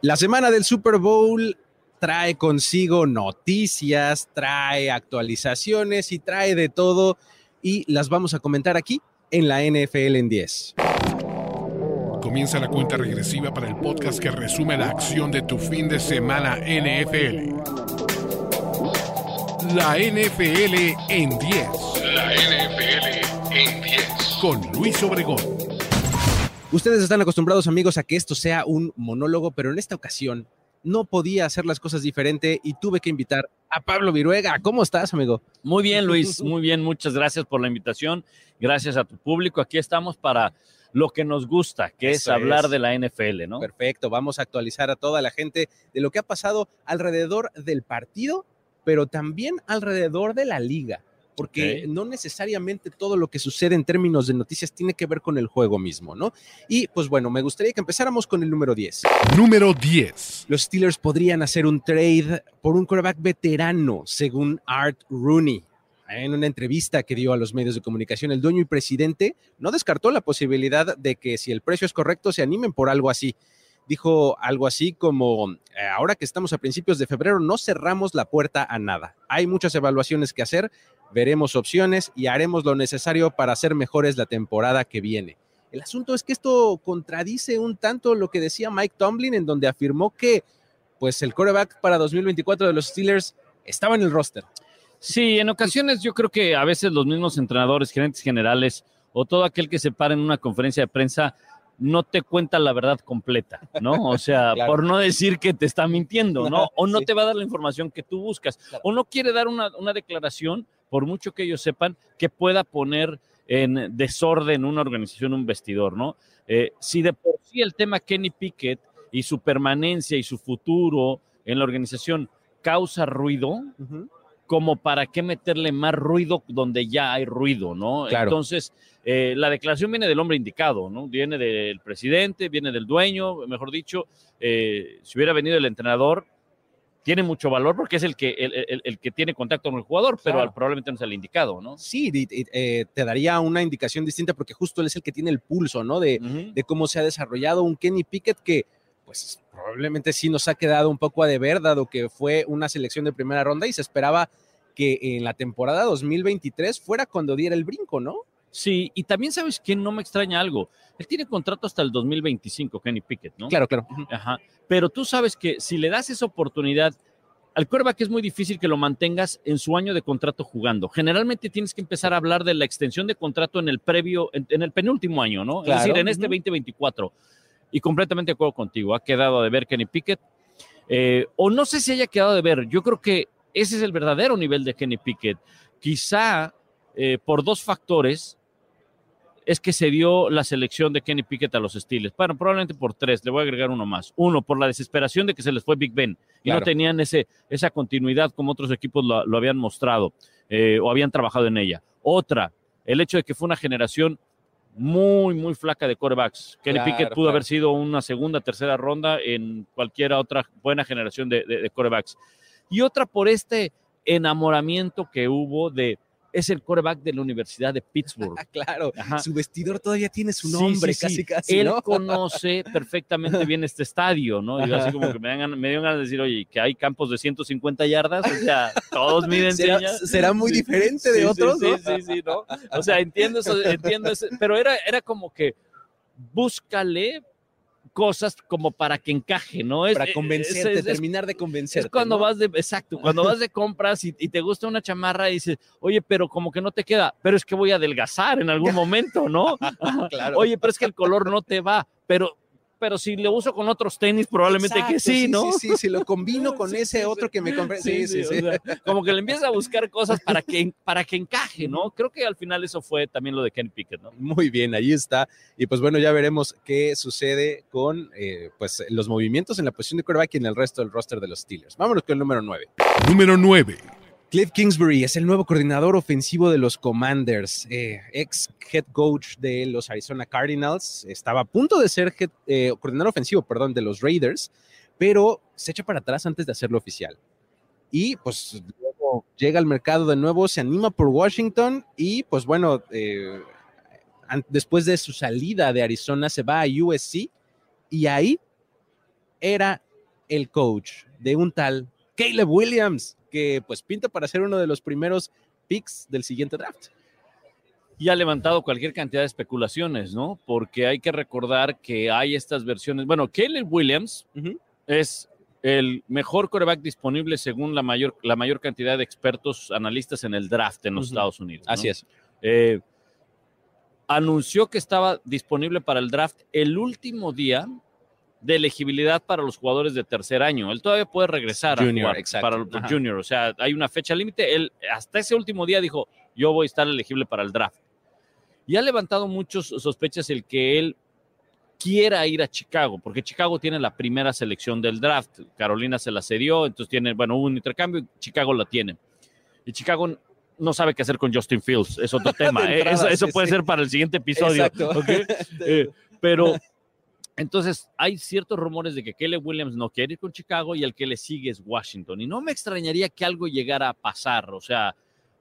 La semana del Super Bowl trae consigo noticias, trae actualizaciones y trae de todo y las vamos a comentar aquí en la NFL en 10. Comienza la cuenta regresiva para el podcast que resume la acción de tu fin de semana NFL. La NFL en 10. La NFL en 10. Con Luis Obregón. Ustedes están acostumbrados, amigos, a que esto sea un monólogo, pero en esta ocasión no podía hacer las cosas diferente y tuve que invitar a Pablo Viruega. ¿Cómo estás, amigo? Muy bien, Luis, muy bien. Muchas gracias por la invitación. Gracias a tu público. Aquí estamos para lo que nos gusta, que es hablar de la NFL, ¿no? Perfecto. Vamos a actualizar a toda la gente de lo que ha pasado alrededor del partido, pero también alrededor de la liga porque no necesariamente todo lo que sucede en términos de noticias tiene que ver con el juego mismo, ¿no? Y pues bueno, me gustaría que empezáramos con el número 10. Número 10. Los Steelers podrían hacer un trade por un quarterback veterano, según Art Rooney. En una entrevista que dio a los medios de comunicación, el dueño y presidente no descartó la posibilidad de que si el precio es correcto se animen por algo así dijo algo así como, ahora que estamos a principios de febrero, no cerramos la puerta a nada. Hay muchas evaluaciones que hacer, veremos opciones y haremos lo necesario para hacer mejores la temporada que viene. El asunto es que esto contradice un tanto lo que decía Mike Tomlin, en donde afirmó que pues el quarterback para 2024 de los Steelers estaba en el roster. Sí, en ocasiones yo creo que a veces los mismos entrenadores, gerentes generales o todo aquel que se para en una conferencia de prensa no te cuenta la verdad completa, ¿no? O sea, por no decir que te está mintiendo, ¿no? O no te va a dar la información que tú buscas, o no quiere dar una, una declaración por mucho que ellos sepan, que pueda poner en desorden una organización, un vestidor, ¿no? Eh, si de por sí el tema Kenny Pickett y su permanencia y su futuro en la organización causa ruido, como para qué meterle más ruido donde ya hay ruido, ¿no? Entonces, eh, la declaración viene del hombre indicado, ¿no? Viene del presidente, viene del dueño, mejor dicho, eh, si hubiera venido el entrenador, tiene mucho valor porque es el que, el, que tiene contacto con el jugador, pero probablemente no es el indicado, ¿no? Sí, eh, te daría una indicación distinta porque justo él es el que tiene el pulso, ¿no? De, de cómo se ha desarrollado un Kenny Pickett que, pues, probablemente sí nos ha quedado un poco a deber, dado que fue una selección de primera ronda y se esperaba que en la temporada 2023 fuera cuando diera el brinco, ¿no? Sí, y también sabes que no me extraña algo. Él tiene contrato hasta el 2025, Kenny Pickett, ¿no? Claro, claro. Ajá. Pero tú sabes que si le das esa oportunidad, al que es muy difícil que lo mantengas en su año de contrato jugando. Generalmente tienes que empezar a hablar de la extensión de contrato en el previo, en, el penúltimo año, ¿no? Es decir, en este 2024. Y completamente de acuerdo contigo. Ha quedado de ver Kenny Pickett. Eh, o no sé si haya quedado de ver. Yo creo que ese es el verdadero nivel de Kenny Pickett. Quizá eh, por dos factores es que se dio la selección de Kenny Pickett a los Steelers. Bueno, probablemente por tres, le voy a agregar uno más. Uno, por la desesperación de que se les fue Big Ben y no tenían ese, esa continuidad como otros equipos lo, habían mostrado eh, o habían trabajado en ella. Otra, el hecho de que fue una generación muy, muy flaca de corebacks. Kenny Pickett pudo haber sido una segunda, tercera ronda en cualquier otra buena generación de, de, de corebacks. Y otra por este enamoramiento que hubo de es el quarterback de la Universidad de Pittsburgh. claro, su vestidor todavía tiene su nombre, casi, casi. Él conoce perfectamente bien este estadio, ¿no? Y así como que me, dan, me dio ganas de decir, oye, que hay campos de 150 yardas, o sea, todos miden ¿Será, será muy diferente de otros, ¿no? Sí, sí, sí, ¿no? O sea, entiendo eso, entiendo eso, pero era, era como que búscale cosas como para que encaje, ¿no? Es, para convencerte, terminar de convencer. Es cuando vas de, exacto, cuando vas de compras y, te gusta una chamarra y dices, oye, pero como que no te queda, pero es que voy a adelgazar en algún momento, ¿no? claro. Oye, pero es que el color no te va, pero pero si lo uso con otros tenis, probablemente que sí, ¿no? Sí, sí, si lo combino con ese otro que me compré. Sí, sí, sí. como que le empieza a buscar cosas para que, para que encaje, ¿no? Creo que al final eso fue también lo de Kenny Pickett, ¿no? Muy bien, ahí está. Y pues bueno, ya veremos qué sucede con eh, pues los movimientos en la posición de quarterback y en el resto del roster de los Steelers. Vámonos con el número 9. Número 9. Cliff Kingsbury es el nuevo coordinador ofensivo de los Commanders, eh, ex head coach de los Arizona Cardinals. Estaba a punto de ser eh, coordinador ofensivo, perdón, de los Raiders, pero se echa para atrás antes de hacerlo oficial. Y pues luego llega al mercado de nuevo, se anima por Washington y pues bueno, eh, después de su salida de Arizona se va a USC y ahí era el coach de un tal Caleb Williams, que pues pinta para ser uno de los primeros picks del siguiente draft. Y ha levantado cualquier cantidad de especulaciones, ¿no? Porque hay que recordar que hay estas versiones. Bueno, Caleb Williams es el mejor coreback disponible según la mayor, la mayor cantidad de expertos analistas en el draft en los Estados Unidos. Así es. Eh, anunció que estaba disponible para el draft el último día de elegibilidad para los jugadores de tercer año. Él todavía puede regresar junior, a jugar para el junior. O sea, hay una fecha límite. Él hasta ese último día dijo, yo voy a estar elegible para el draft. Y ha levantado muchas sospechas el que él quiera ir a Chicago, porque Chicago tiene la primera selección del draft. Carolina se la cedió, entonces tiene, bueno, un intercambio y Chicago la tiene. Y Chicago no sabe qué hacer con Justin Fields, es otro tema. ¿eh? eso, puede ser para el siguiente episodio. Eh, pero entonces hay ciertos rumores de que Kelly Williams no quiere ir con Chicago y el que le sigue es Washington. Y no me extrañaría que algo llegara a pasar. O sea,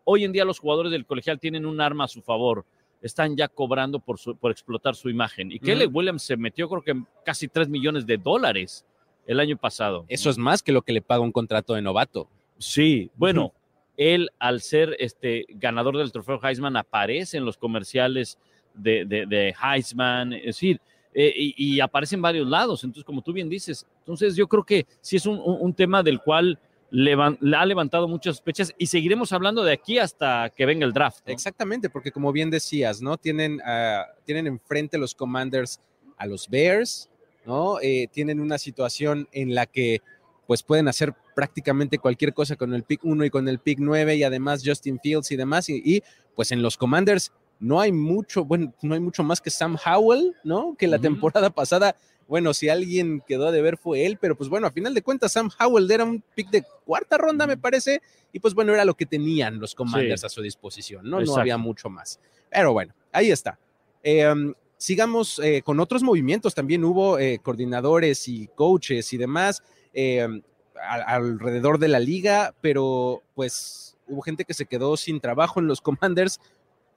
hoy en día los jugadores del colegial tienen un arma a su favor están ya cobrando por, por explotar su imagen. Y Kelly Williams se metió creo que casi 3 millones de dólares el año pasado. Eso es más que lo que le paga un contrato de novato. Sí, bueno, él al ser este ganador del trofeo Heisman aparece en los comerciales de, de, Heisman, es decir, eh, y, aparece en varios lados. Entonces, como tú bien dices, entonces yo creo que sí es un, un tema del cual le ha levantado muchas sospechas y seguiremos hablando de aquí hasta que venga el draft. Exactamente, porque como bien decías, ¿no? Tienen, uh, tienen enfrente los Commanders a los Bears, ¿no? Eh, tienen una situación en la que pues pueden hacer prácticamente cualquier cosa con el pick 1 y con el pick 9 y además Justin Fields y demás. Y, y, pues en los Commanders no hay mucho, bueno, no hay mucho más que Sam Howell, ¿no? Que la temporada pasada bueno, si alguien quedó de ver fue él, pero pues bueno, a final de cuentas Sam Howell era un pick de cuarta ronda, me parece, y pues bueno, era lo que tenían los Commanders a su disposición, ¿no? No había mucho más. Pero bueno, ahí está. Em, sigamos eh, con otros movimientos, también hubo eh, coordinadores y coaches y demás em, alrededor de la liga, pero pues hubo gente que se quedó sin trabajo en los Commanders,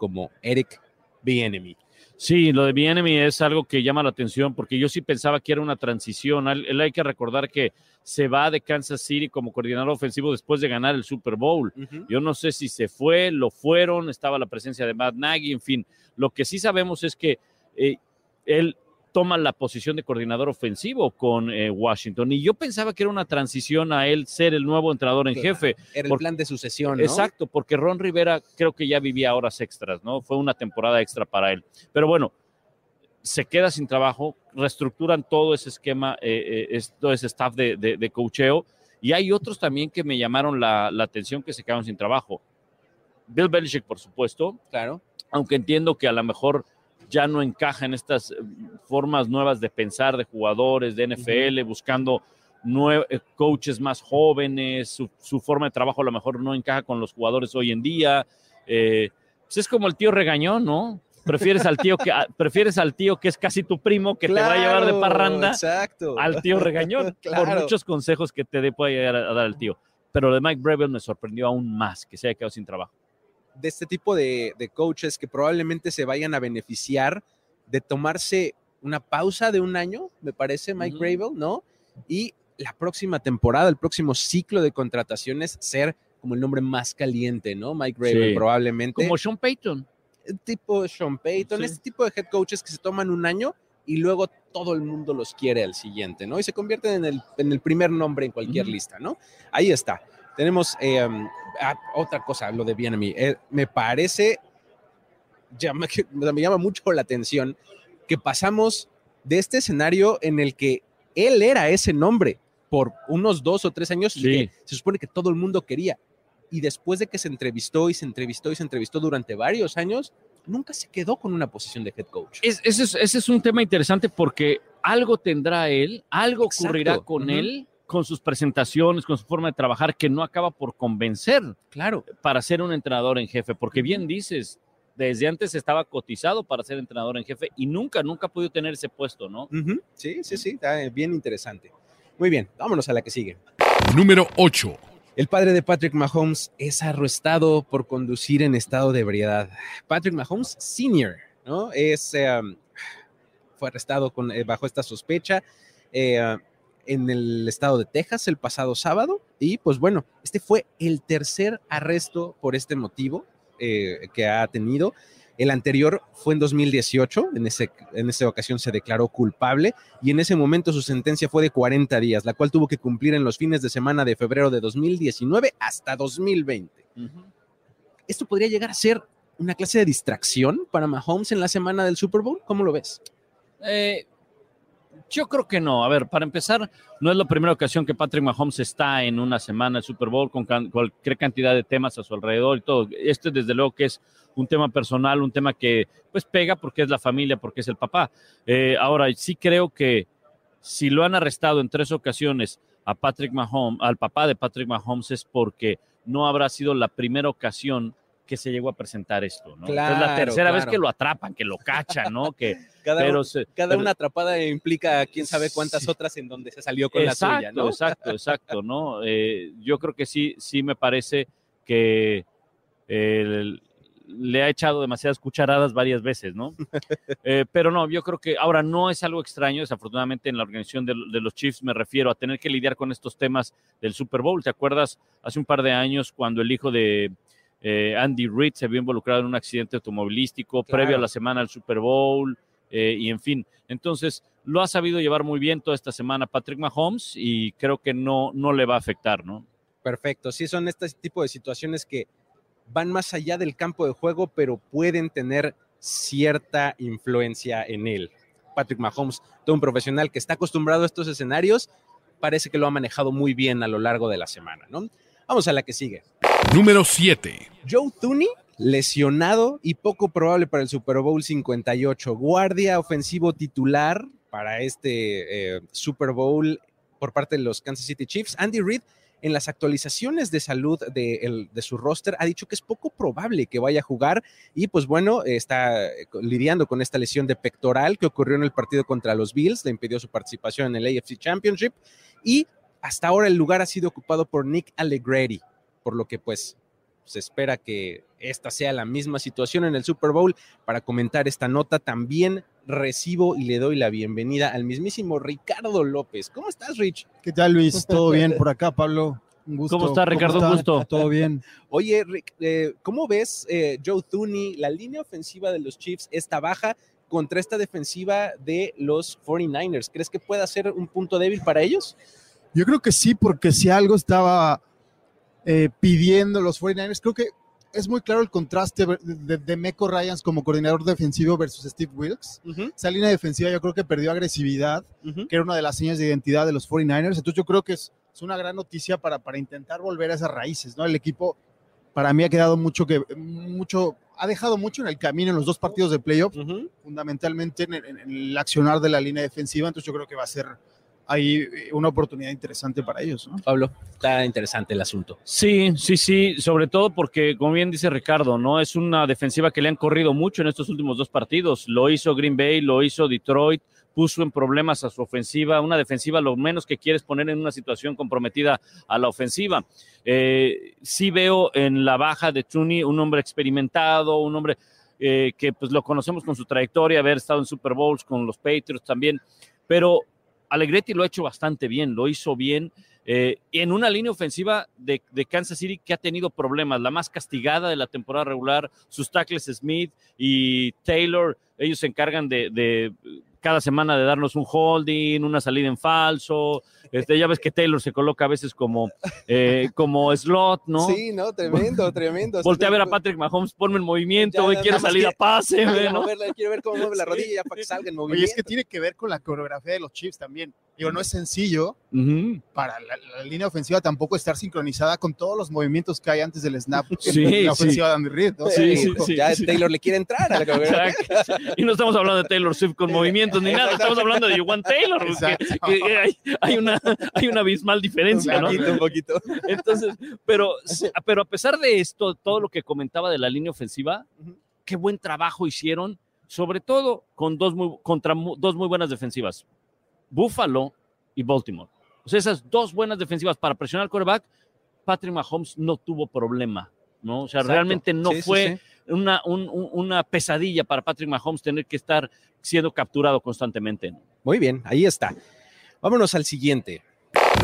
como Eric Bienemy. Sí, lo de Bienemy es algo que llama la atención porque yo sí pensaba que era una transición. Él, hay que recordar que se va de Kansas City como coordinador ofensivo después de ganar el Super Bowl. Yo no sé si se fue, lo fueron, estaba la presencia de Matt Nagy, en fin. Lo que sí sabemos es que eh, él toma la posición de coordinador ofensivo con eh, Washington. Y yo pensaba que era una transición a él ser el nuevo entrenador en jefe. Era el plan de sucesión. ¿no? Exacto, porque Ron Rivera creo que ya vivía horas extras, ¿no? Fue una temporada extra para él. Pero bueno, se queda sin trabajo, reestructuran todo ese esquema, eh, eh, todo ese staff de, de, cocheo. Y hay otros también que me llamaron la, la atención que se quedaron sin trabajo. Bill Belichick, por supuesto. Claro. Aunque entiendo que a lo mejor ya no encaja en estas eh, formas nuevas de pensar de jugadores de NFL, buscando eh, coaches más jóvenes, su, forma de trabajo a lo mejor no encaja con los jugadores hoy en día. Eh, pues es como el tío regañón, ¿no? Prefieres al tío que prefieres al tío que es casi tu primo que te va a llevar de parranda exacto. al tío regañón por muchos consejos que te puede llegar a, dar el tío. Pero lo de Mike Breville me sorprendió aún más que se haya quedado sin trabajo de este tipo de, coaches que probablemente se vayan a beneficiar de tomarse una pausa de un año, me parece, Mike uh ¿no? Y la próxima temporada, el próximo ciclo de contrataciones, ser como el nombre más caliente, ¿no? Mike Gravel, probablemente. Como Sean Payton. Tipo Sean Payton, este tipo de head coaches que se toman un año y luego todo el mundo los quiere al siguiente, ¿no? Y se convierten en el, en el primer nombre en cualquier lista, ¿no? Ahí está. Tenemos em, ah, otra cosa, lo de Bienemy. Eh, me parece, llama, me llama mucho la atención que pasamos de este escenario en el que él era ese nombre por unos dos o tres años se supone que todo el mundo quería. Y después de que se entrevistó y se entrevistó y se entrevistó durante varios años, nunca se quedó con una posición de head coach. ese, es, un tema interesante porque algo tendrá él, algo ocurrirá con él con sus presentaciones, con su forma de trabajar, que no acaba por convencer, claro, para ser un entrenador en jefe, porque bien dices, desde antes estaba cotizado para ser entrenador en jefe y nunca, nunca ha podido tener ese puesto, ¿no? Sí, sí, sí, está bien interesante. Muy bien, vámonos a la que sigue. Número 8. El padre de Patrick Mahomes es arrestado por conducir en estado de ebriedad. Patrick Mahomes Sr., ¿no? Es, em, fue arrestado con, eh, bajo esta sospecha. Eh, en el estado de Texas el pasado sábado y pues bueno, este fue el tercer arresto por este motivo eh, que ha tenido. El anterior fue en 2018, en, ese, en esa ocasión se declaró culpable y en ese momento su sentencia fue de 40 días, la cual tuvo que cumplir en los fines de semana de febrero de 2019 hasta 2020. ¿Esto podría llegar a ser una clase de distracción para Mahomes en la semana del Super Bowl? ¿Cómo lo ves? Eh, yo creo que no. A ver, para empezar, no es la primera ocasión que Patrick Mahomes está en una semana del Super Bowl con cualquier cantidad de temas a su alrededor y todo. Este, desde luego, que es un tema personal, un tema que pues pega porque es la familia, porque es el papá. Eh, ahora, sí creo que si lo han arrestado en tres ocasiones a Patrick Mahomes, al papá de Patrick Mahomes, es porque no habrá sido la primera ocasión que se llegó a presentar esto, ¿no? es la tercera vez que lo atrapan, que lo cachan, ¿no? Que, cada, cada una atrapada implica quién sabe cuántas otras en donde se salió con la suya, ¿no? Exacto, exacto, ¿no? Eh, yo creo que sí, sí me parece que le ha echado demasiadas cucharadas varias veces, ¿no? Eh, pero no, yo creo que ahora no es algo extraño, desafortunadamente en la organización de, de, los Chiefs me refiero a tener que lidiar con estos temas del Super Bowl. ¿Te acuerdas hace un par de años cuando el hijo de eh, Andy Reid se vio involucrado en un accidente automovilístico previo a la semana del Super Bowl eh, y en fin. Entonces, lo ha sabido llevar muy bien toda esta semana Patrick Mahomes y creo que no, no le va a afectar, ¿no? Perfecto. Sí, son este tipo de situaciones que van más allá del campo de juego, pero pueden tener cierta influencia en él. Patrick Mahomes, todo un profesional que está acostumbrado a estos escenarios, parece que lo ha manejado muy bien a lo largo de la semana, ¿no? Vamos a la que sigue. Número 7. Joe Tooney, lesionado y poco probable para el Super Bowl 58. Guardia ofensivo titular para este eh, Super Bowl por parte de los Kansas City Chiefs. Andy Reid, en las actualizaciones de salud de, de, su roster, ha dicho que es poco probable que vaya a jugar y pues bueno, está lidiando con esta lesión de pectoral que ocurrió en el partido contra los Bills, le impidió su participación en el AFC Championship y hasta ahora el lugar ha sido ocupado por Nick Allegretti, por lo que pues se espera que esta sea la misma situación en el Super Bowl. Para comentar esta nota también recibo y le doy la bienvenida al mismísimo Ricardo López. ¿Cómo estás, Rich? ¿Qué tal, Luis? ¿Todo bien por acá, Pablo? Un gusto. ¿Cómo está, Ricardo? Un gusto. Todo bien. Oye, Rick, eh, ¿cómo ves eh, Joe Tooney? La línea ofensiva de los Chiefs está baja contra esta defensiva de los 49ers. ¿Crees que pueda ser un punto débil para ellos? Yo creo que sí, porque si algo estaba eh, pidiendo los 49ers. Creo que es muy claro el contraste de, de, Meco Ryans como coordinador defensivo versus Steve Wilkes. Esa línea defensiva yo creo que perdió agresividad, que era una de las señas de identidad de los 49ers. Entonces yo creo que es, es, una gran noticia para, para intentar volver a esas raíces, ¿no? El equipo para mí ha quedado mucho que mucho ha dejado mucho en el camino en los dos partidos de playoff, fundamentalmente en, en, el accionar de la línea defensiva, entonces yo creo que va a ser hay eh, una oportunidad interesante para ellos. ¿no? Pablo, está interesante el asunto. Sí, sí, sí, sobre todo porque, como bien dice Ricardo, no es una defensiva que le han corrido mucho en estos últimos dos partidos. Lo hizo Green Bay, lo hizo Detroit, puso en problemas a su ofensiva, una defensiva lo menos que quieres poner en una situación comprometida a la ofensiva. Eh, sí veo en la baja de Tuni un hombre experimentado, un hombre eh, que pues lo conocemos con su trayectoria, haber estado en Super Bowls con los Patriots también, pero Alegretti lo ha hecho bastante bien, lo hizo bien. Eh, en una línea ofensiva de, Kansas City que ha tenido problemas, la más castigada de la temporada regular, sus tackles Smith y Taylor, ellos se encargan de cada semana de darnos un holding, una salida en falso. Este, ya ves que Taylor se coloca a veces como, eh, como slot, ¿no? Sí, no, tremendo, tremendo. Voltea a ver a Patrick Mahomes, ponme en movimiento, güey, quiero salir a pase, ¿no? quiero ver cómo mueve la rodilla ya para que salga en movimiento. Oye, es que tiene que ver con la coreografía de los Chiefs también. Digo, no es sencillo uh -huh. para la, la, línea ofensiva tampoco estar sincronizada con todos los movimientos que hay antes del snap sí, en la ofensiva sí. de Andy Reid. ¿no? Sí, sí, sí, ya Taylor le quiere entrar a la coreografía. Y no estamos hablando de Taylor Swift con movimientos ni nada, estamos hablando de Juan Taylor. Que, que hay, hay, una, hay una abismal diferencia, un poquito, ¿no? Un poquito, Entonces, pero, pero a pesar de esto, todo lo que comentaba de la línea ofensiva, qué buen trabajo hicieron, sobre todo con dos muy, contra dos muy buenas defensivas. Buffalo y Baltimore. O sea, esas dos buenas defensivas para presionar al quarterback, Patrick Mahomes no tuvo problema, ¿no? O sea, Exacto. realmente no sí, fue sí, sí. Una, un, una, pesadilla para Patrick Mahomes tener que estar siendo capturado constantemente. ¿no? Muy bien, ahí está. Vámonos al siguiente.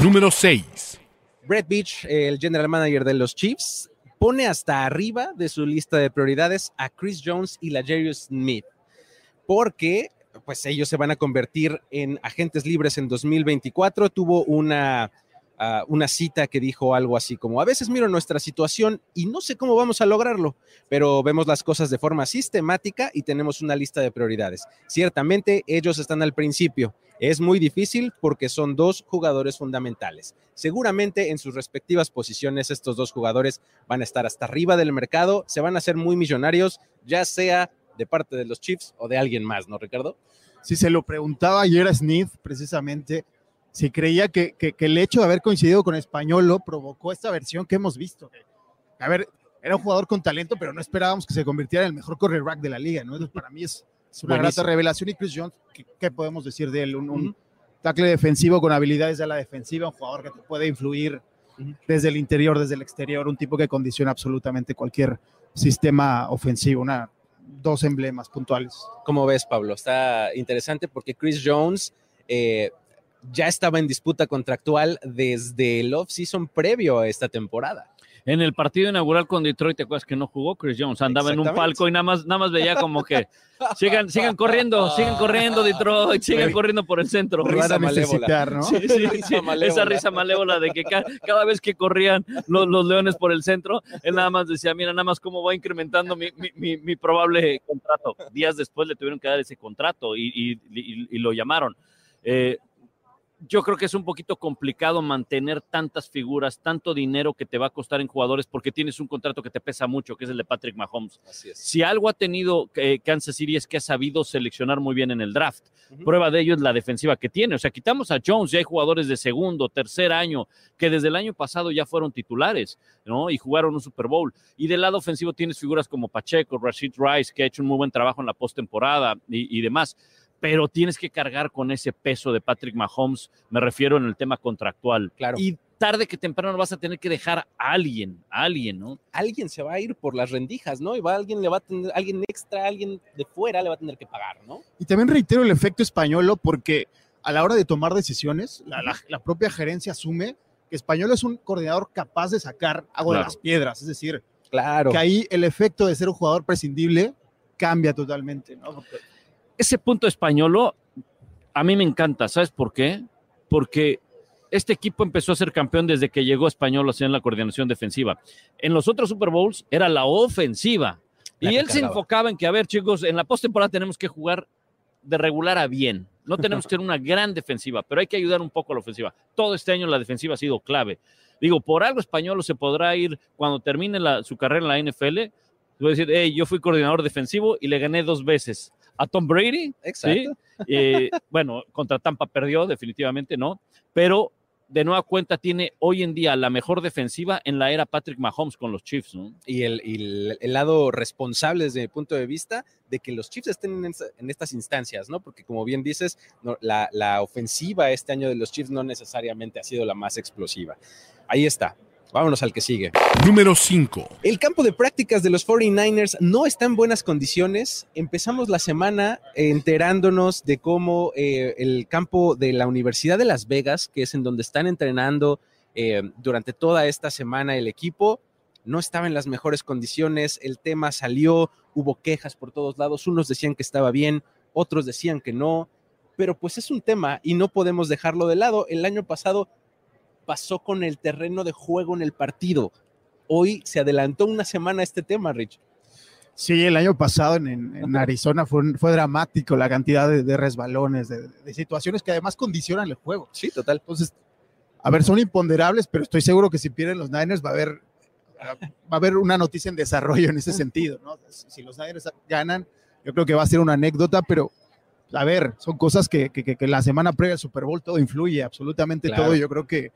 Número 6. Brett Beach, el general manager de los Chiefs, pone hasta arriba de su lista de prioridades a Chris Jones y la Jerry Smith, porque pues ellos se van a convertir en agentes libres en 2024. Tuvo una, una cita que dijo algo así como, a veces miro nuestra situación y no sé cómo vamos a lograrlo, pero vemos las cosas de forma sistemática y tenemos una lista de prioridades. Ciertamente ellos están al principio. Es muy difícil porque son dos jugadores fundamentales. Seguramente en sus respectivas posiciones estos dos jugadores van a estar hasta arriba del mercado, se van a hacer muy millonarios, ya sea de parte de los Chiefs o de alguien más, ¿no, Ricardo? Sí, se lo preguntaba ayer a Smith precisamente si creía que, que, que, el hecho de haber coincidido con Españolo provocó esta versión que hemos visto. A ver, era un jugador con talento, pero no esperábamos que se convirtiera en el mejor cornerback de la liga, ¿no? Entonces, para mí es, es una grata revelación. Y Chris Jones, ¿qué, ¿qué, podemos decir de él? Un, un uh -huh. tackle defensivo con habilidades de la defensiva, un jugador que te puede influir uh -huh. desde el interior, desde el exterior, un tipo que condiciona absolutamente cualquier sistema ofensivo, una dos emblemas puntuales. ¿Cómo ves, Pablo? Está interesante porque Chris Jones eh, ya estaba en disputa contractual desde el off-season previo a esta temporada. En el partido inaugural con Detroit, ¿te acuerdas que no jugó Chris Jones? Andaba en un palco y nada más, nada más veía como que sigan, sigan corriendo, sigan corriendo Detroit, sigan corriendo por el centro. Risa malévola. ¿no? Sí, sí, sí, esa risa malévola de que ca cada vez que corrían los, los, leones por el centro, él nada más decía, mira, nada más cómo va incrementando mi, mi, mi, mi probable contrato. Días después le tuvieron que dar ese contrato y, y, y, y lo llamaron. Eh, yo creo que es un poquito complicado mantener tantas figuras, tanto dinero que te va a costar en jugadores porque tienes un contrato que te pesa mucho, que es el de Patrick Mahomes. Así es. Si algo ha tenido eh, Kansas City es que ha sabido seleccionar muy bien en el draft. Uh -huh. Prueba de ello es la defensiva que tiene. O sea, quitamos a Jones y hay jugadores de segundo, tercer año, que desde el año pasado ya fueron titulares, ¿no? Y jugaron un Super Bowl. Y del lado ofensivo tienes figuras como Pacheco, Rashid Rice, que ha hecho un muy buen trabajo en la postemporada y, y demás pero tienes que cargar con ese peso de Patrick Mahomes, me refiero en el tema contractual. Claro. Y tarde que temprano vas a tener que dejar a alguien, a alguien, ¿no? Alguien se va a ir por las rendijas, ¿no? Y va alguien le va a tener, alguien extra, alguien de fuera le va a tener que pagar, ¿no? Y también reitero el efecto españolo porque a la hora de tomar decisiones, la, la, la propia gerencia asume que Español es un coordinador capaz de sacar agua claro. de las piedras, es decir, claro. que ahí el efecto de ser un jugador prescindible cambia totalmente, ¿no? Porque ese punto españolo a mí me encanta, ¿sabes por qué? Porque este equipo empezó a ser campeón desde que llegó Español en la coordinación defensiva. En los otros Super Bowls era la ofensiva. La y él se enfocaba en que, a ver, chicos, en la postemporada tenemos que jugar de regular a bien. No tenemos que tener una gran defensiva, pero hay que ayudar un poco a la ofensiva. Todo este año la defensiva ha sido clave. Digo, por algo español se podrá ir cuando termine la, su carrera en la NFL. Voy a decir, hey, yo fui coordinador defensivo y le gané dos veces a Tom Brady. Exacto. ¿sí? Eh, bueno, contra Tampa perdió, definitivamente no, pero de nueva cuenta tiene hoy en día la mejor defensiva en la era Patrick Mahomes con los Chiefs. ¿no? Y, el, y el, el, lado responsable desde mi punto de vista de que los Chiefs estén en, en estas instancias, ¿no? Porque como bien dices, no, la, la ofensiva este año de los Chiefs no necesariamente ha sido la más explosiva. Ahí está, Vámonos al que sigue. Número 5. El campo de prácticas de los 49ers no está en buenas condiciones. Empezamos la semana enterándonos de cómo eh, el campo de la Universidad de Las Vegas, que es en donde están entrenando eh, durante toda esta semana el equipo, no estaba en las mejores condiciones. El tema salió, hubo quejas por todos lados. Unos decían que estaba bien, otros decían que no. Pero pues es un tema y no podemos dejarlo de lado. El año pasado pasó con el terreno de juego en el partido. Hoy se adelantó una semana este tema, Rich. Sí, el año pasado en, en Arizona fue, fue, dramático la cantidad de, de resbalones, de, de, situaciones que además condicionan el juego. Sí, total. Entonces, a ver, son imponderables, pero estoy seguro que si pierden los Niners va a haber, va a haber una noticia en desarrollo en ese sentido. ¿no? Si los Niners ganan, yo creo que va a ser una anécdota, pero a ver, son cosas que, que, que la semana previa al Super Bowl todo influye, absolutamente claro. todo. Yo creo que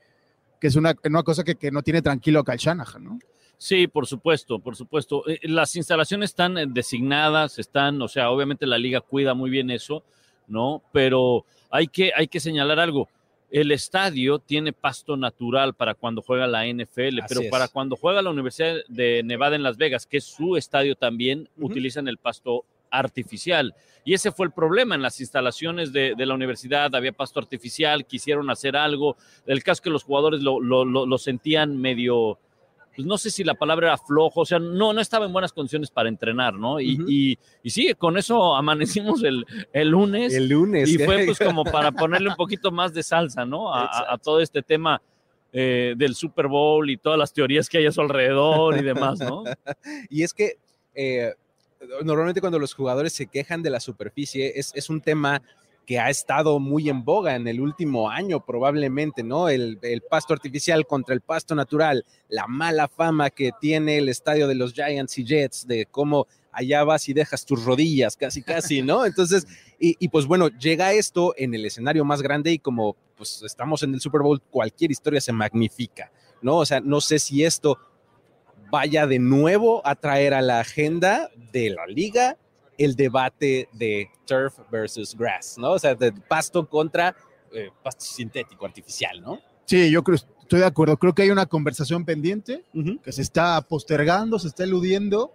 que es una, una cosa que, que, no tiene tranquilo a Kyle Shanahan, ¿no? Sí, por supuesto, por supuesto. Las instalaciones están designadas, están, o sea, obviamente la liga cuida muy bien eso, ¿no? Pero hay que, hay que señalar algo. El estadio tiene pasto natural para cuando juega la NFL, Así pero es. para cuando juega la Universidad de Nevada en Las Vegas, que es su estadio también, uh -huh. utilizan el pasto artificial. Y ese fue el problema en las instalaciones de, de la universidad, había pasto artificial, quisieron hacer algo, el caso que los jugadores lo, lo, lo, lo sentían medio, pues no sé si la palabra era flojo, o sea, no, no estaba en buenas condiciones para entrenar, ¿no? Y, y, y sí, con eso amanecimos el, el lunes. El lunes. Y fue pues como para ponerle un poquito más de salsa, ¿no? A, todo este tema eh, del Super Bowl y todas las teorías que hay a su alrededor y demás, ¿no? Y es que eh, normalmente cuando los jugadores se quejan de la superficie, es, es un tema que ha estado muy en boga en el último año probablemente, ¿no? El, el pasto artificial contra el pasto natural, la mala fama que tiene el estadio de los Giants y Jets, de cómo allá vas y dejas tus rodillas, casi, casi, ¿no? Entonces, y, y pues bueno, llega esto en el escenario más grande y como pues estamos en el Super Bowl, cualquier historia se magnifica, ¿no? O sea, no sé si esto vaya de nuevo a traer a la agenda de la liga el debate de turf versus grass, ¿no? O sea, de pasto contra eh, pasto sintético, artificial, ¿no? Sí, yo creo, estoy de acuerdo. Creo que hay una conversación pendiente Ujú. que se está postergando, se está eludiendo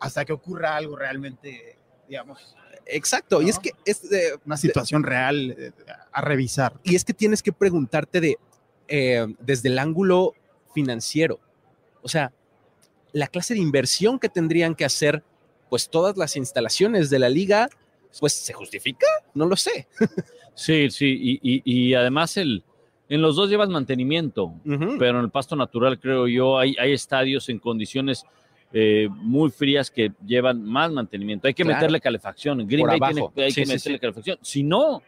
hasta que ocurra algo realmente, digamos, Exacto, y ¿No? es que es, eh, una situación real eh, a revisar. y es que tienes que preguntarte de eh, desde el ángulo financiero, o sea, la clase de inversión que tendrían que hacer, pues todas las instalaciones de la liga, pues se justifica, no lo sé. Sí, sí, y, y- y además el, en los dos llevas mantenimiento, pero en el pasto natural creo yo hay, hay estadios en condiciones eh, muy frías que llevan más mantenimiento. Hay que Claro. meterle calefacción. En Green Bay tiene- hay Sí, que sí, meterle sí. calefacción. Si no,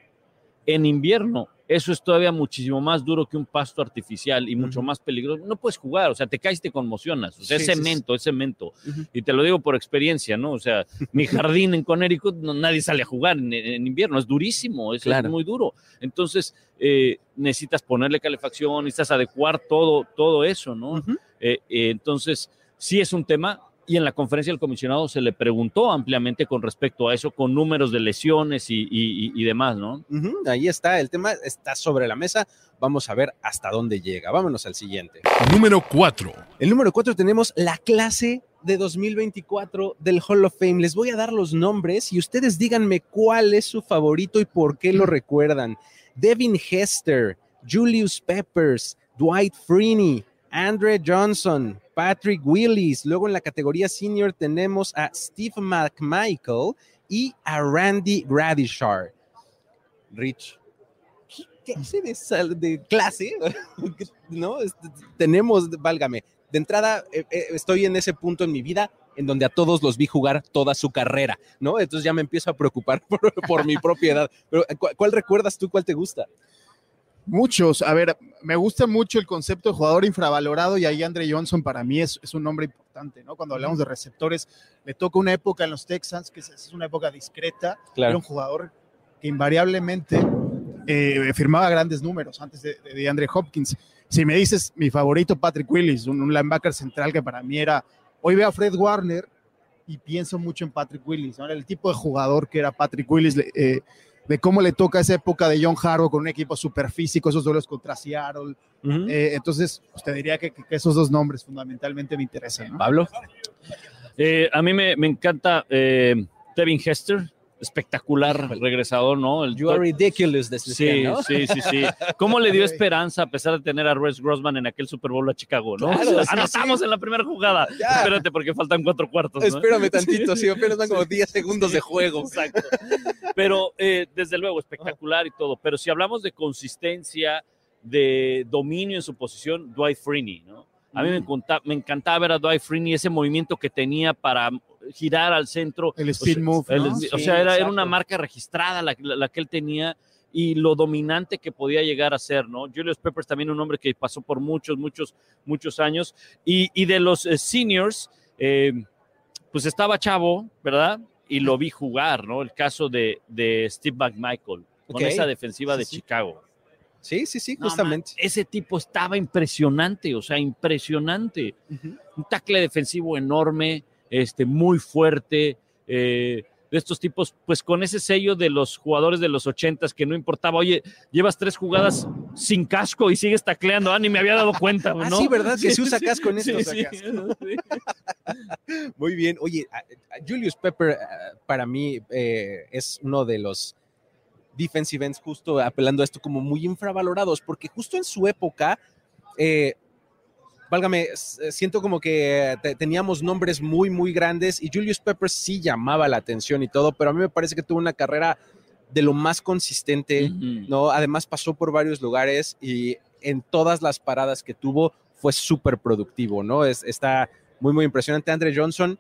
en invierno, eso es todavía muchísimo más duro que un pasto artificial y mucho más peligroso. No puedes jugar, o sea, te caes y te conmocionas. O sea, Sí, es sí. cemento, es cemento. Y te lo digo por experiencia, ¿no? O sea, mi jardín en Connecticut, no- nadie sale a jugar en, en invierno, es durísimo, es, muy duro. Entonces, eh, necesitas ponerle calefacción, necesitas adecuar todo, todo eso, ¿no? Eh, eh, entonces, sí es un tema. Y en la conferencia del comisionado se le preguntó ampliamente con respecto a eso, con números de lesiones y, y- y- demás, ¿no? Ahí está, el tema está sobre la mesa. Vamos a ver hasta dónde llega. Vámonos al siguiente. Número 4. El número 4 tenemos la clase de 2024 del Hall of Fame. Les voy a dar los nombres y ustedes díganme cuál es su favorito y por qué lo recuerdan. Devin Hester, Julius Peppers, Dwight Freeney, Andre Johnson, Patrick Willis. Luego en la categoría senior tenemos a Steve McMichael y a Randy Gradishar. Rich. ¿qué- ¿Qué hace de, de clase? ¿No? Tenemos, válgame, de entrada eh, eh, estoy en ese punto en mi vida en donde a todos los vi jugar toda su carrera, ¿no? Entonces ya me empiezo a preocupar por, por mi propiedad. Pero ¿cu- ¿cuál recuerdas tú? ¿Cuál te gusta? Muchos, a ver, me gusta mucho el concepto de jugador infravalorado y ahí Andre Johnson para mí es, es un nombre importante, ¿no? Cuando hablamos de receptores, le toca una época en los Texans, que es, es una época discreta, era un jugador que invariablemente eh, firmaba grandes números antes de, de, de Andre Hopkins. Si me dices mi favorito, Patrick Willis, un, un linebacker central que para mí era, hoy veo a Fred Warner y pienso mucho en Patrick Willis, ¿no? el tipo de jugador que era Patrick Willis, eh, de cómo le toca esa época de John Harbaugh con un equipo súper físico, esos duelos contra Seattle. Uh -huh. eh, entonces, pues te diría que, que, esos dos nombres fundamentalmente me interesan. ¿no? Pablo. Eh, a mí me, me encanta eh, Devin Hester, espectacular regresador, ¿no? El you are ridiculous, de sí, ¿no? sí, sí, sí. ¿Cómo le dio esperanza a pesar de tener a Rex Grossman en aquel Super Bowl a Chicago, no? Claro, Anotamos en la primera jugada. Ya. Espérate, porque faltan cuatro cuartos. ¿no? Espérame tantito, sí, apenas van como 10 segundos de juego. Exacto. Pero eh, desde luego, espectacular y todo. Pero si hablamos de consistencia, de dominio en su posición, Dwight Freeney, ¿no? A mí me, encantaba, me encantaba ver a Dwight Freeney, ese movimiento que tenía para girar al centro. El speed o sea, move. el, ¿no? O Sí, sea, era, era, una marca registrada la, la, la, que él tenía y lo dominante que podía llegar a ser, ¿no? Julius Peppers también un hombre que pasó por muchos, muchos, muchos años. Y, y de los eh, seniors, eh, pues estaba chavo, ¿verdad? Y lo vi jugar, ¿no? El caso de, de Steve McMichael con Okay. esa defensiva Sí, de sí. Chicago. Sí, sí, sí, No, justamente. man, ese tipo estaba impresionante, o sea, impresionante. Uh -huh. Un tackle defensivo enorme, este, muy fuerte. Eh, de estos tipos, pues con ese sello de los jugadores de los ochentas que no importaba, oye, llevas tres jugadas sin casco y sigues tacleando, ah, ni me había dado cuenta, Ah, ¿no? sí, ¿verdad? Que se usa casco en estos. sí. Muy bien. Oye, Julius Pepper ah, para mí eh, es uno de los defensive ends justo apelando a esto como muy infravalorados, porque justo en su época, eh, válgame, s- siento como que te- teníamos nombres muy, muy grandes y Julius Pepper sí llamaba la atención y todo, pero a mí me parece que tuvo una carrera de lo más consistente. ¿no? Además pasó por varios lugares y en todas las paradas que tuvo fue súper productivo, ¿no? Es, está muy, muy impresionante. Andre Johnson,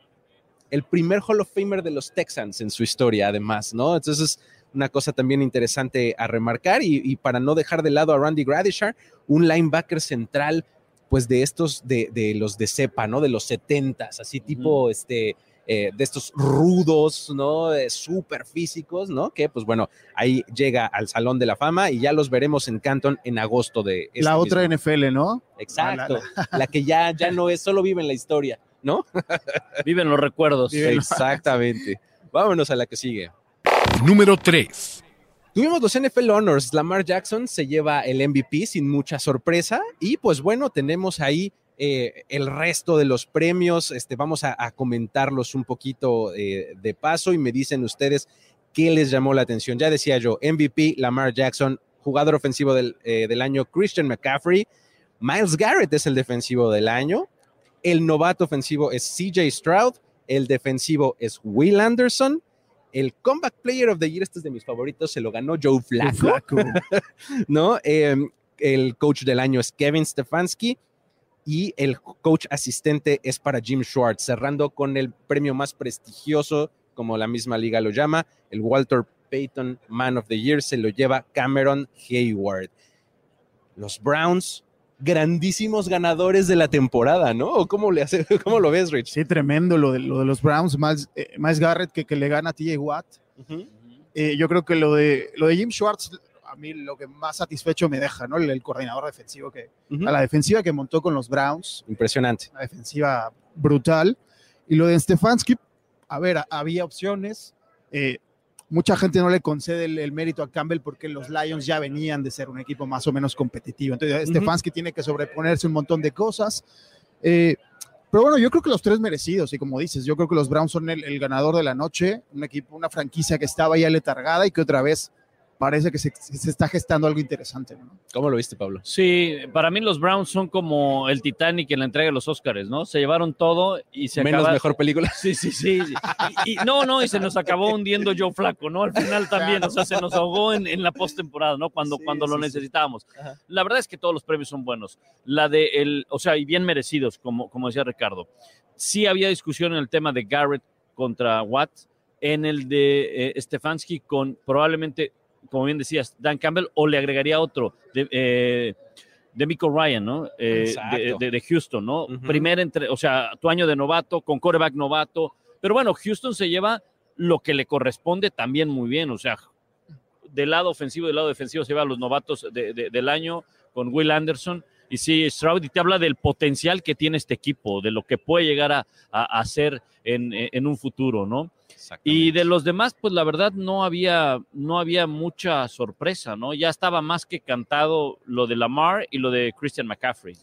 el primer Hall of Famer de los Texans en su historia, además, ¿no? Entonces, una cosa también interesante a remarcar y, y para no dejar de lado a Randy Gradishar, un linebacker central, pues de estos, de, de los de cepa, ¿no? De los 70s, así tipo, este, eh, de estos rudos, ¿no? Eh, Súper físicos, ¿no? Que, pues bueno, ahí llega al Salón de la Fama y ya los veremos en Canton en agosto de este La otra mismo- NFL, ¿no? Exacto, la que ya, ya no es, solo vive en la historia, ¿no? Viven los recuerdos. Viven- Exactamente. Vámonos a la que sigue. Número 3. Tuvimos los NFL Honors. Lamar Jackson se lleva el MVP sin mucha sorpresa. Y pues bueno, tenemos ahí eh, el resto de los premios. Este, vamos a, comentarlos un poquito eh, de paso y me dicen ustedes qué les llamó la atención. Ya decía yo, MVP, Lamar Jackson, jugador ofensivo del, eh, del año, Christian McCaffrey. Miles Garrett es el defensivo del año. El novato ofensivo es CJ Stroud. El defensivo es Will Anderson. El Comeback Player of the Year, este es de mis favoritos, se lo ganó Joe Flacco, Flaco. ¿no? Eh, el coach del año es Kevin Stefanski y el coach asistente es para Jim Schwartz, cerrando con el premio más prestigioso, como la misma liga lo llama, el Walter Payton Man of the Year, se lo lleva Cameron Hayward. Los Browns, grandísimos ganadores de la temporada, ¿no? ¿O ¿Cómo, le hace, cómo lo ves, Rich? Sí, tremendo lo de, lo de los Browns, más, eh, más Garrett que, que le gana a TJ Watt. Eh, yo creo que lo de, lo de Jim Schwartz, a mí lo que más satisfecho me deja, ¿no? El, el coordinador defensivo que, a la defensiva que montó con los Browns, Impresionante. una defensiva brutal. Y lo de Stefanski, a ver, había opciones. eh, mucha gente no le concede el, el mérito a Campbell porque los Lions ya venían de ser un equipo más o menos competitivo. Entonces, Ujú. Stefanski tiene que sobreponerse un montón de cosas. Eh, pero bueno, yo creo que los tres merecidos, y como dices, yo creo que los Browns son el, el ganador de la noche, un equipo, una franquicia que estaba ya letargada y que otra vez parece que se, se está gestando algo interesante. ¿no? ¿Cómo lo viste, Pablo? Sí, para mí los Browns son como el Titanic en la entrega de los Oscars, ¿no? Se llevaron todo y se Menos acaba- mejor película. Sí, sí, sí. sí. Y, y- no, no, y se nos acabó hundiendo Joe Flaco, ¿no? Al final también, o sea, se nos ahogó en, en la postemporada, ¿no? Cuando, Sí, cuando lo sí, necesitábamos. La verdad es que todos los premios son buenos. La de el, o sea, y bien merecidos, como, como decía Ricardo. Sí había discusión en el tema de Garrett contra Watt, en el de eh, Stefanski con probablemente, como bien decías, Dan Campbell, o le agregaría otro, de, eh, de Michael Ryan, ¿no? Eh, de, de- de Houston, ¿no? Ujú. Primer entre, o sea, tu año de novato, con quarterback novato. Pero bueno, Houston se lleva lo que le corresponde también muy bien, o sea, del lado ofensivo y del lado defensivo se lleva a los novatos de- del año con Will Anderson y sí, Stroud, y te habla del potencial que tiene este equipo, de lo que puede llegar a, a- en, en un futuro, ¿no? Y de los demás, pues la verdad no había, no había mucha sorpresa, ¿no? Ya estaba más que cantado lo de Lamar y lo de Christian McCaffrey.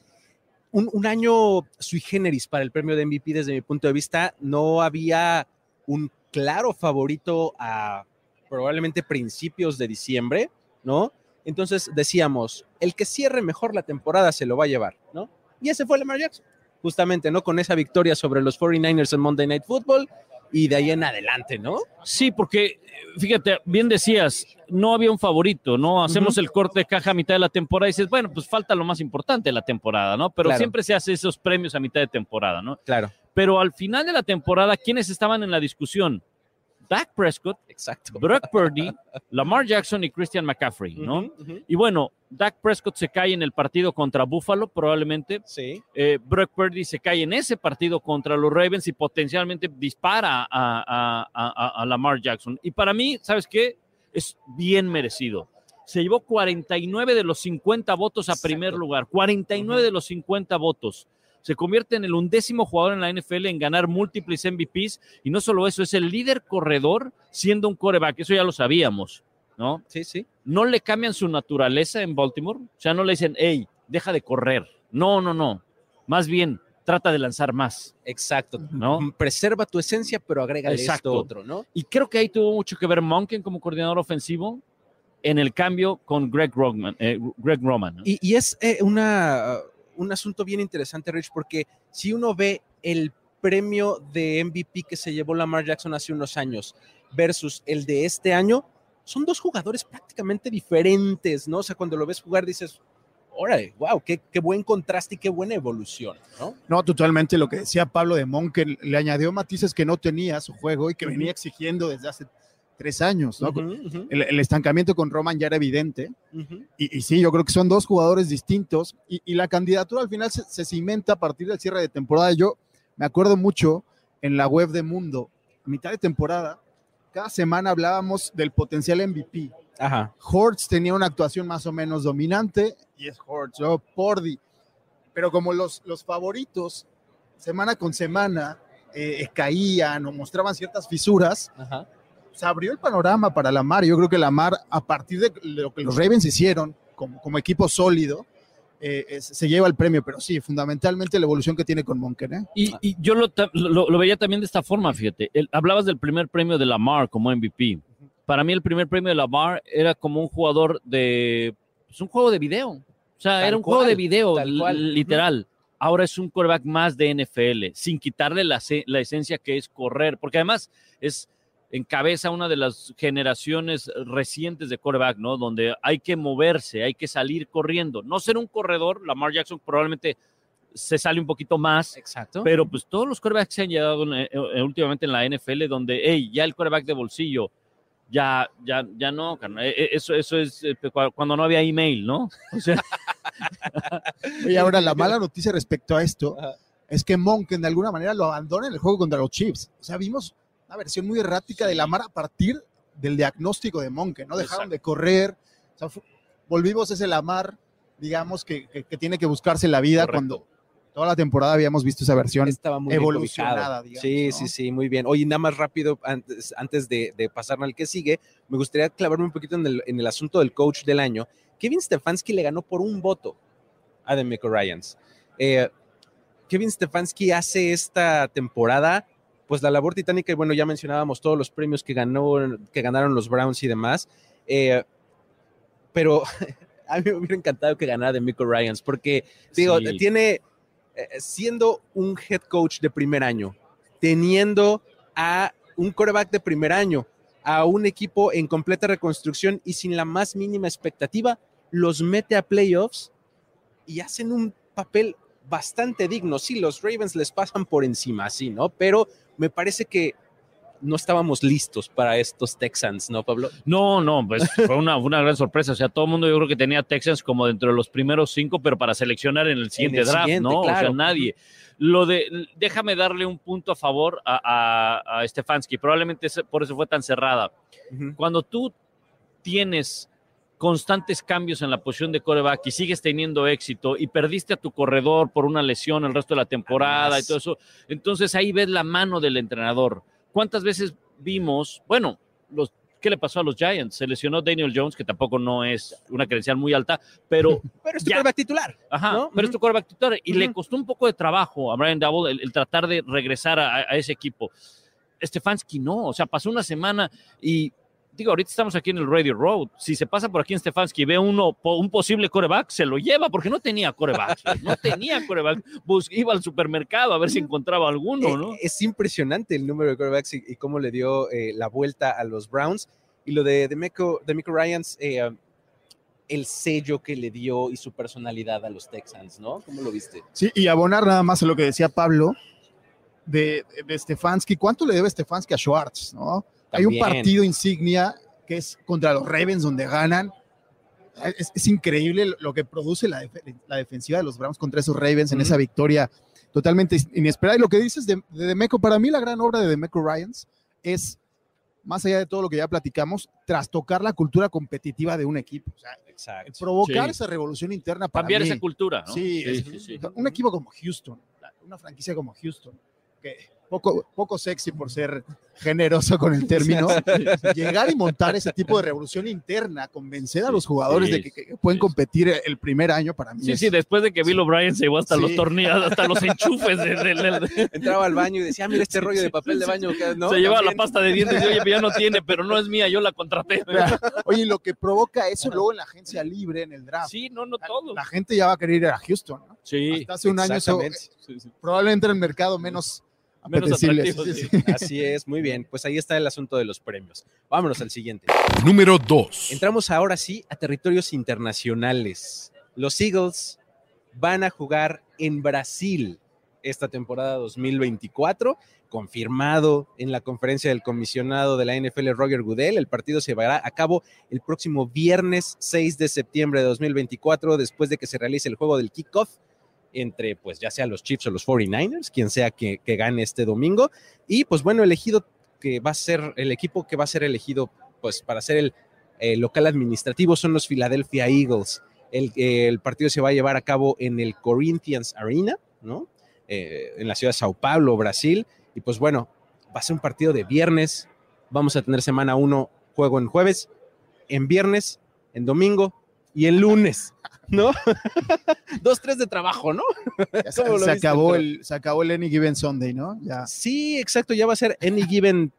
un, un año sui generis para el premio de MVP desde mi punto de vista. No había un claro favorito a probablemente principios de diciembre, ¿no? Entonces decíamos, el que cierre mejor la temporada se lo va a llevar, ¿no? Y ese fue Lamar Jackson, justamente, ¿no? Con esa victoria sobre los 49ers en Monday Night Football y de ahí en adelante, ¿no? Sí, porque fíjate, bien decías, no había un favorito, ¿no? Hacemos el corte de caja a mitad de la temporada y dices, bueno, pues falta lo más importante de la temporada, ¿no? Pero Claro. siempre se hace esos premios a mitad de temporada, ¿no? Claro, Pero al final de la temporada, ¿quiénes estaban en la discusión? Dak Prescott, exacto. Brock Purdy, Lamar Jackson y Christian McCaffrey, ¿no? Y bueno, Dak Prescott se cae en el partido contra Buffalo, probablemente. Sí. Eh, Brock Purdy se cae en ese partido contra los Ravens y potencialmente dispara a, a- a- a- a Lamar Jackson. Y para mí, ¿sabes qué? Es bien merecido. Se llevó 49 de los 50 votos a Exacto. primer lugar, 49 Ujú. de los 50 votos. Se convierte en el undécimo jugador en la NFL en ganar múltiples MVPs y no solo eso, es el líder corredor siendo un coreback, eso ya lo sabíamos, ¿no? Sí, sí. No le cambian su naturaleza en Baltimore, o sea, no le dicen, hey, deja de correr. No, no, no. Más bien, trata de lanzar más. Exacto. ¿No? Preserva tu esencia, pero agrega esto otro, ¿no? Y creo que ahí tuvo mucho que ver Monken como coordinador ofensivo en el cambio con Greg Roman. eh, Greg Roman ¿no? Y, y es eh, una, un asunto bien interesante, Rich, porque si uno ve el premio de MVP que se llevó Lamar Jackson hace unos años versus el de este año, son dos jugadores prácticamente diferentes, ¿no? O sea, cuando lo ves jugar dices, órale, wow, qué, qué buen contraste y qué buena evolución, ¿no? No, totalmente lo que decía Pablo de Mon, que le añadió matices que no tenía a su juego y que venía exigiendo desde hace tres años, ¿no? El, el estancamiento con Roman ya era evidente. Y, y sí, yo creo que son dos jugadores distintos y, y la candidatura al final se, se cimenta a partir del cierre de temporada. Yo me acuerdo mucho en la web de Mundo, a mitad de temporada, cada semana hablábamos del potencial MVP. Ajá. Hortz tenía una actuación más o menos dominante y es Hortz, ¿no? Pordy. Pero como los, los favoritos, semana con semana, eh, caían o mostraban ciertas fisuras, Ajá. Se abrió el panorama para Lamar. Yo creo que Lamar, a partir de lo que los Ravens hicieron como, como equipo sólido, eh, es- se lleva el premio. Pero sí, fundamentalmente la evolución que tiene con Monken. ¿eh? Y, y yo lo, lo- lo veía también de esta forma, fíjate. El- hablabas del primer premio de Lamar como MVP. Para mí el primer premio de Lamar era como un jugador de... Es un juego de video. O sea, Tal era un cual, juego de video, literal. Ahora es un quarterback más de NFL, sin quitarle la, la esencia que es correr, porque además es encabeza una de las generaciones recientes de quarterback, ¿no? Donde hay que moverse, hay que salir corriendo. No ser un corredor, Lamar Jackson probablemente se sale un poquito más, Exacto. pero pues todos los quarterbacks se han llegado en, eh, eh, últimamente en la NFL donde, hey, ya el quarterback de bolsillo, ya, ya, ya no. Eh, eh, eso, eso es eh, cu- cuando no había email, ¿no? O sea, Y ahora la mala noticia respecto a esto Ajá. es que Monken de alguna manera lo abandona en el juego contra los Chiefs. O sea, vimos una versión muy errática de Lamar a partir del diagnóstico de Monken, ¿no? Dejaron Exacto. de correr. O sea, volvimos a ese Lamar, digamos, que, que- que tiene que buscarse la vida Correcto. cuando toda la temporada habíamos visto esa versión. estaba muy evolucionada, digamos, Sí, ¿no? sí, sí, muy bien. Oye, nada más rápido, antes, antes de, de pasar al que sigue, me gustaría clavarme un poquito en el, en el asunto del coach del año. Kevin Stefanski le ganó por un voto a Demeco Ryans. Eh, Kevin Stefanski hace esta temporada, pues la labor titánica, y bueno, ya mencionábamos todos los premios que, ganó, que ganaron los Browns y demás, eh, pero a mí me hubiera encantado que ganara Demeco Ryans, porque Digo, sí. tiene, eh, siendo un head coach de primer año, teniendo a un coreback de primer año, a un equipo en completa reconstrucción y sin la más mínima expectativa, los mete a playoffs y hacen un papel bastante digno. Sí, los Ravens les pasan por encima, sí, ¿no? Pero me parece que no estábamos listos para estos Texans, ¿no, Pablo? No, no, pues fue una, una gran sorpresa. O sea, todo el mundo yo creo que tenía Texans como dentro de los primeros cinco, pero para seleccionar en el siguiente el draft, siguiente, ¿no? O sea, nadie. Lo de, déjame darle un punto a favor a, a, a Stefanski. Probablemente por eso fue tan cerrada. Cuando tú tienes constantes cambios en la posición de coreback y sigues teniendo éxito y perdiste a tu corredor por una lesión el resto de la temporada y todo eso, entonces ahí ves la mano del entrenador. ¿Cuántas veces vimos, bueno, los, ¿qué le pasó a los Giants? Se lesionó Daniel Jones, que tampoco no es una credencial muy alta, pero Pero es tu coreback titular. Ajá, ¿no? pero es tu quarterback titular y le Ujú. costó un poco de trabajo a Brian Double el, el tratar de regresar a, a ese equipo. Stefanski no, o sea, pasó una semana y digo, ahorita estamos aquí en el Radio Road. Si se pasa por aquí en Stefanski y ve uno, un posible coreback, se lo lleva porque no tenía coreback. no tenía coreback. Bus- iba al supermercado a ver si encontraba alguno, Eh, ¿no? Es impresionante el número de quarterbacks y, y cómo le dio eh, la vuelta a los Browns. Y lo de Demeco, Demeco Ryans, eh, el sello que le dio y su personalidad a los Texans, ¿no? ¿Cómo lo viste? Sí, y abonar nada más a lo que decía Pablo de, de Stefanski. ¿Cuánto le debe Stefanski a Schwartz? ¿no? Hay un partido insignia que es contra los Ravens donde ganan. Es, es increíble lo que produce la, def- la defensiva de los Browns contra esos Ravens en esa victoria totalmente inesperada. Y lo que dices de, de Demeco, para mí la gran obra de Demeco Ryans es, más allá de todo lo que ya platicamos, trastocar la cultura competitiva de un equipo. O sea, Exacto. provocar Sí. esa revolución interna para Cambiar mí. esa cultura, ¿no? Sí, es- sí, sí. un equipo como Houston, una franquicia como Houston, que poco, poco sexy por ser generoso con el término, llegar y montar ese tipo de revolución interna, convencer a los jugadores Sí, de que, que pueden sí. competir el primer año para mí. Sí, es- sí, después de que Bill O'Brien se llevó hasta Sí. los tornillos, hasta los enchufes de- de- de- Entraba al baño y decía, "Ah, mira este rollo de papel de baño. que- ¿no? se llevaba la pasta de dientes y oye, ya no tiene, pero no es mía, yo la contraté. Oye, y lo que provoca eso luego en la agencia libre, en el draft. Sí, no, no todo. La gente ya va a querer ir a Houston, ¿no? Sí, Hasta hace un año eso, Exactamente. sí, sí. probablemente era el mercado menos Menos apetecible. atractivo, Sí, sí. sí. Así es, muy bien. Pues ahí está el asunto de los premios. Vámonos al siguiente. Número 2. Entramos ahora sí a territorios internacionales. Los Eagles van a jugar en Brasil esta temporada 2024, confirmado en la conferencia del comisionado de la NFL Roger Goodell. El partido se llevará a cabo el próximo viernes 6 de septiembre de 2024, después de que se realice el juego del kickoff entre, pues ya sea los Chiefs o los 49ers, quien sea que, que gane este domingo. Y pues bueno, elegido que va a ser el equipo que va a ser elegido pues para ser el local administrativo son los Philadelphia Eagles. El, partido se va a llevar a cabo en el Corinthians Arena, ¿no? Eh, en la ciudad de Sao Paulo, Brasil. Y pues bueno, va a ser un partido de viernes. Vamos a tener semana 1, juego en jueves, en viernes, en domingo y en lunes, ¿no? Dos, tres de trabajo, ¿no? Ya se, ¿Cómo lo se viste, acabó el, se acabó el Any Given Sunday, ¿no? Ya. Sí, exacto, ya va a ser Any Given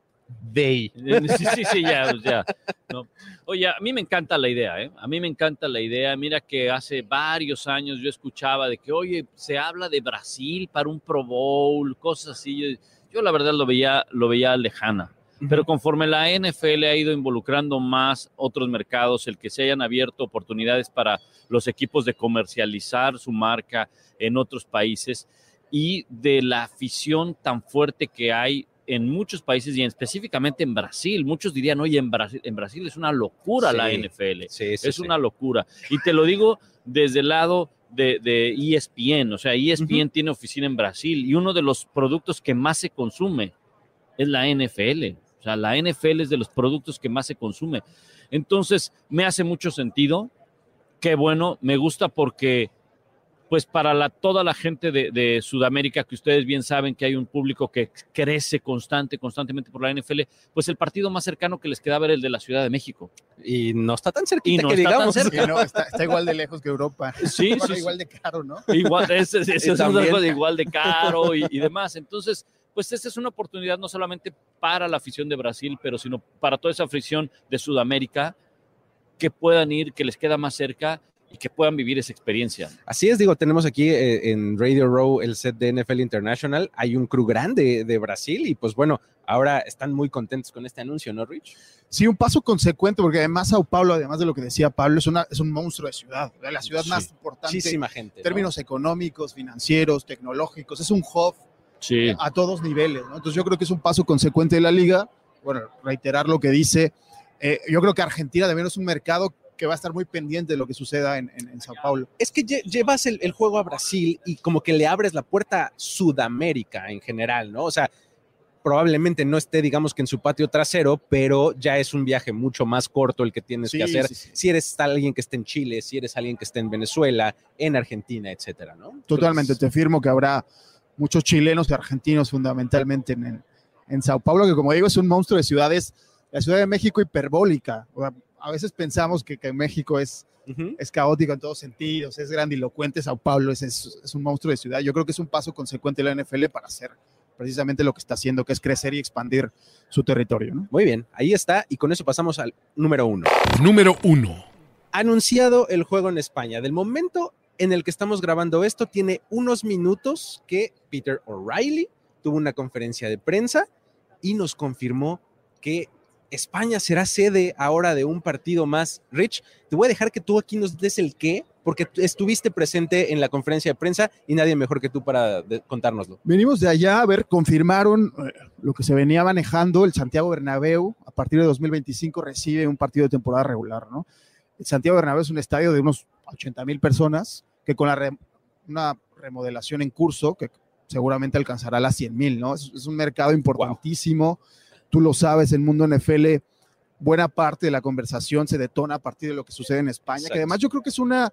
Day. Sí, sí, sí, ya, pues ya. No. Oye, a mí me encanta la idea, ¿eh? A mí me encanta la idea. Mira que hace varios años yo escuchaba de que, oye, se habla de Brasil para un Pro Bowl, cosas así. Yo, yo la verdad lo veía, lo veía lejana. Pero conforme la NFL ha ido involucrando más otros mercados, el que se hayan abierto oportunidades para los equipos de comercializar su marca en otros países y de la afición tan fuerte que hay en muchos países y en- específicamente en Brasil. Muchos dirían, oye, en Brasil, en Brasil es una locura la NFL. Sí, sí, es una locura. Y te lo digo desde el lado de, de E ESPN. O sea, ESPN tiene oficina en Brasil y uno de los productos que más se consume es la NFL. O sea, la NFL es de los productos que más se consume. Entonces, me hace mucho sentido. Qué bueno, me gusta porque, pues, para la, toda la gente de, de Sudamérica, que ustedes bien saben que hay un público que crece constante, constantemente por la NFL, pues el partido más cercano que les quedaba era el de la Ciudad de México. Y no está tan Y cerquita no que está tan digamos. cerca. Sí, no, está, está igual de lejos que Europa. Sí, Bueno, sí, igual de caro, ¿no? Igual, es, Y igual de caro y, y demás. Entonces, pues esta es una oportunidad no solamente para la afición de Brasil, pero sino para toda esa afición de Sudamérica que puedan ir, que les queda más cerca y que puedan vivir esa experiencia. Así es, digo, tenemos aquí eh, en Radio Row el set de NFL International. Hay un crew grande de Brasil y pues bueno, ahora están muy contentos con este anuncio, ¿no, Rich? Sí, un paso consecuente, porque además Sao Paulo, además de lo que decía Pablo, es, una, es un monstruo de ciudad, ¿verdad? la ciudad Sí. más importante Muchísima gente. en ¿no? términos económicos, financieros, tecnológicos, es un hub Sí. a todos niveles, ¿no? Entonces yo creo que es un paso consecuente de la liga, bueno, reiterar lo que dice, eh, yo creo que Argentina también es un mercado que va a estar muy pendiente de lo que suceda en, en- en Sao Paulo. Es que lle- llevas el, el juego a Brasil y como que le abres la puerta a Sudamérica en general, ¿no? O sea, probablemente no esté, digamos que en su patio trasero, pero ya es un viaje mucho más corto el que tienes Sí, que hacer. sí, sí. Si eres alguien que esté en Chile, si eres alguien que esté en Venezuela, en Argentina, etcétera, ¿no? Totalmente, Entonces, te firmo que habrá muchos chilenos y argentinos fundamentalmente en, en, en Sao Paulo, que como digo es un monstruo de ciudades, la Ciudad de México hiperbólica. O sea, a veces pensamos que, que México es, es caótico en todos sentidos, es grandilocuente, Sao Paulo es, es, es un monstruo de ciudad. Yo creo que es un paso consecuente de la NFL para hacer precisamente lo que está haciendo, que es crecer y expandir su territorio. ¿no? Muy bien, ahí está. Y con eso pasamos al número uno. Número 1. Anunciado el juego en España. Del momento en el que estamos grabando esto, tiene unos minutos que Peter O'Reilly tuvo una conferencia de prensa y nos confirmó que España será sede ahora de un partido más. Rich, te voy a dejar que tú aquí nos des el qué, porque estuviste presente en la conferencia de prensa y nadie mejor que tú para contárnoslo. Venimos de allá, a ver, confirmaron eh, lo que se venía manejando, el Santiago Bernabéu a partir de 2025 recibe un partido de temporada regular, ¿no? El Santiago Bernabéu es un estadio de unos 80 mil personas que con la re- una remodelación en curso, que seguramente alcanzará las 100 mil, ¿no? Es, es un mercado importantísimo, tú lo sabes, el mundo NFL, buena parte de la conversación se detona a partir de lo que sucede en España, Exacto. que además yo creo que es una,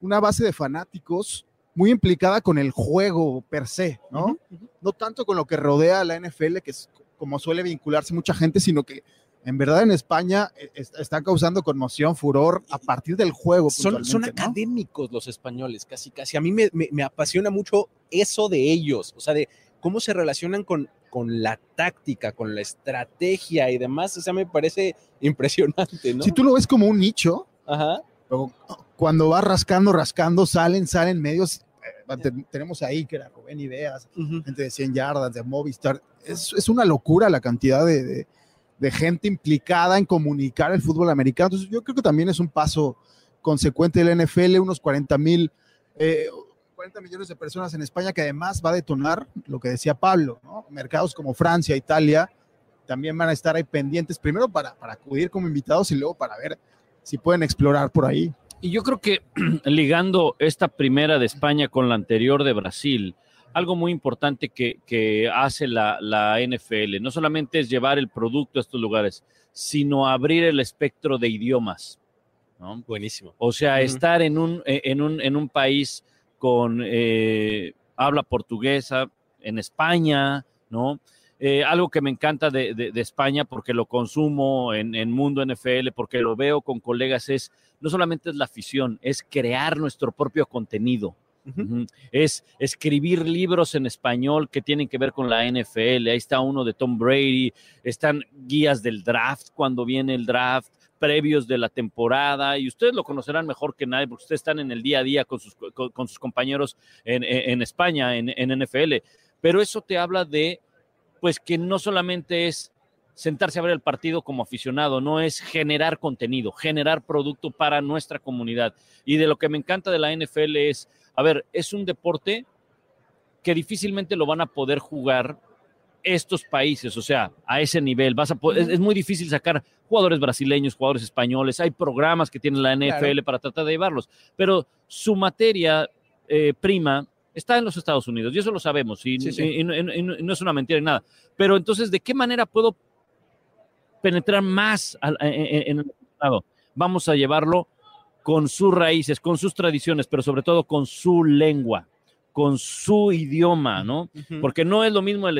una base de fanáticos muy implicada con el juego per se, ¿no? No tanto con lo que rodea a la NFL, que es como suele vincularse mucha gente, sino que en verdad en España eh, está causando conmoción, furor a partir del juego. Son, son académicos los españoles, casi, casi. A mí me, me, apasiona mucho eso de ellos, o sea, de cómo se relacionan con, con la táctica, con la estrategia y demás. O sea, me parece impresionante, ¿no? Si tú lo ves como un nicho, cuando va rascando, rascando, salen, salen medios. Eh, tenemos ahí que era Rubén Ideas, gente de 100 yardas, de Movistar. Es, es una locura la cantidad de de gente implicada en comunicar el fútbol americano. Entonces, yo creo que también es un paso consecuente del NFL, unos 40 mil, 40 eh, millones de personas en España, que además va a detonar lo que decía Pablo, ¿no? Mercados como Francia, Italia, también van a estar ahí pendientes, primero para, para acudir como invitados y luego para ver si pueden explorar por ahí. Y yo creo que ligando esta primera de España con la anterior de Brasil, algo muy importante que, hace la, NFL. No solamente es llevar el producto a estos lugares, sino abrir el espectro de idiomas. Buenísimo. O sea, estar en un, e, en, un, en un país con eh, habla portuguesa, en España, ¿no? Eh, algo que me encanta de, España porque lo consumo en, en, Mundo NFL, porque lo veo con colegas, es no solamente es la afición, es crear nuestro propio contenido. Es escribir libros en español que tienen que ver con la NFL. Ahí está uno de Tom Brady. Están guías del draft cuando viene el draft previos de la temporada y ustedes lo conocerán mejor que nadie porque ustedes están en el día a día con sus, con, sus compañeros en, España, en, en NFL. Pero eso te habla de, pues que no solamente es sentarse a ver el partido como aficionado, no es generar contenido, generar producto para nuestra comunidad. Y de lo que me encanta de la NFL es a ver, es un deporte que difícilmente lo van a poder jugar estos países, o sea, a ese nivel. Vas a es, muy difícil sacar jugadores brasileños, jugadores españoles. Hay programas que tiene la NFL para tratar de llevarlos, pero su materia eh, prima está en los Estados Unidos y eso lo sabemos y, no es una mentira ni nada. Pero entonces, ¿de qué manera puedo penetrar más en el Estado? Vamos a llevarlo con sus raíces, con sus tradiciones, pero sobre todo con su lengua, con su idioma, ¿no? Porque no es lo mismo el,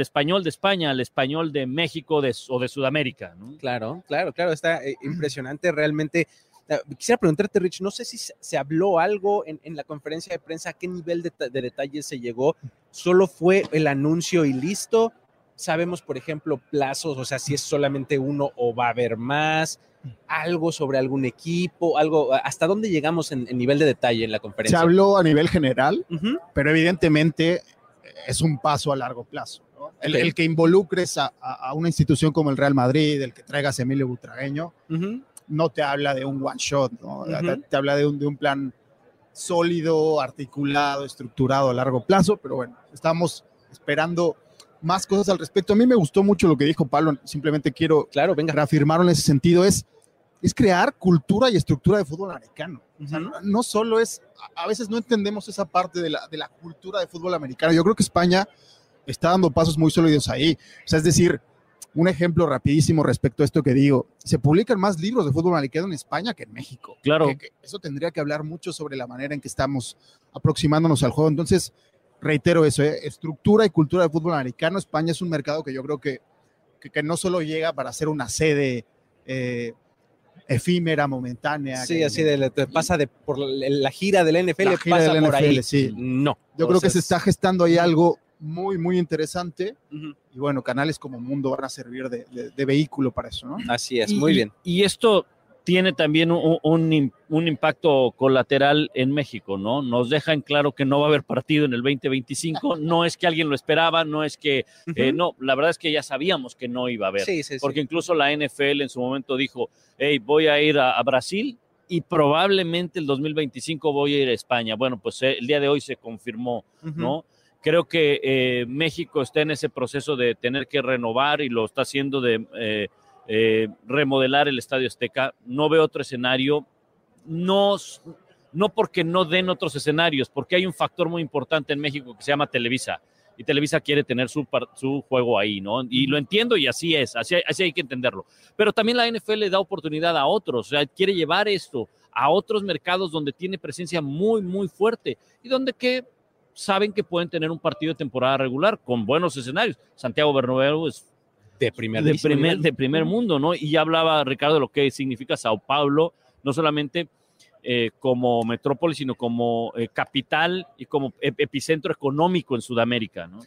español de España el español de México o de Sudamérica, ¿no? Claro, claro, claro, está eh, impresionante realmente. Ah, quisiera preguntarte, Rich, no sé si se habló algo en, la conferencia de prensa, a qué nivel de, de detalles se llegó. ¿Solo fue el anuncio y listo? Sabemos, por ejemplo, plazos, o sea, si es solamente uno o va a haber más algo sobre algún equipo, algo, ¿hasta dónde llegamos en, nivel de detalle en la conferencia? Se habló a nivel general, pero evidentemente es un paso a largo plazo. El, que involucres a, una institución como el Real Madrid, el que traigas a Emilio Butragueño, no te habla de un one shot, te, habla de un, de un plan sólido, articulado, estructurado a largo plazo, pero bueno, estamos esperando más cosas al respecto. A mí me gustó mucho lo que dijo Pablo, simplemente quiero claro, venga. reafirmarlo en ese sentido, es es crear cultura y estructura de fútbol americano. no, solo es, a veces no entendemos esa parte de la, de la cultura de fútbol americano. Yo creo que España está dando pasos muy sólidos ahí. O sea, es decir, un ejemplo rapidísimo respecto a esto que digo, se publican más libros de fútbol americano en España que en México. Claro. eso tendría que hablar mucho sobre la manera en que estamos aproximándonos al juego. Entonces, reitero eso, ¿eh? estructura y cultura de fútbol americano. España es un mercado que yo creo que, que, no solo llega para ser una sede eh, efímera, momentánea. Sí, así de, pasa de por la gira del NFL, la gira pasa del por ahí. Sí. No. Yo creo que se está gestando ahí algo muy, muy interesante. Y bueno, canales como Mundo van a servir de, de, vehículo para eso, ¿no? Así es, muy bien. Y esto tiene también un, un, impacto colateral en México, ¿no? Nos deja en claro que no va a haber partido en el 2025. No es que alguien lo esperaba, no es que, eh, no, la verdad es que ya sabíamos que no iba a haber. porque incluso la NFL en su momento dijo, hey, voy a ir a, Brasil y probablemente el 2025 voy a ir a España. Bueno, pues eh, el día de hoy se confirmó, ¿no? Creo que eh, México está en ese proceso de tener que renovar y lo está haciendo de eh, remodelar el Estadio Azteca. No veo otro escenario, no, no porque no den otros escenarios, porque hay un factor muy importante en México que se llama Televisa. Y Televisa quiere tener su, su juego ahí, ¿no? Y lo entiendo y así es, así, así hay que entenderlo. Pero también la NFL le da oportunidad a otros, o sea, quiere llevar esto a otros mercados donde tiene presencia muy, muy fuerte y donde que saben que pueden tener un partido de temporada regular con buenos escenarios. Santiago Bernabéu es de primer, de primer, de primer mundo, ¿no? Y ya hablaba Ricardo de lo que significa Sao Paulo, no solamente eh, como metrópoli, sino como eh, capital y como epicentro económico en Sudamérica, ¿no?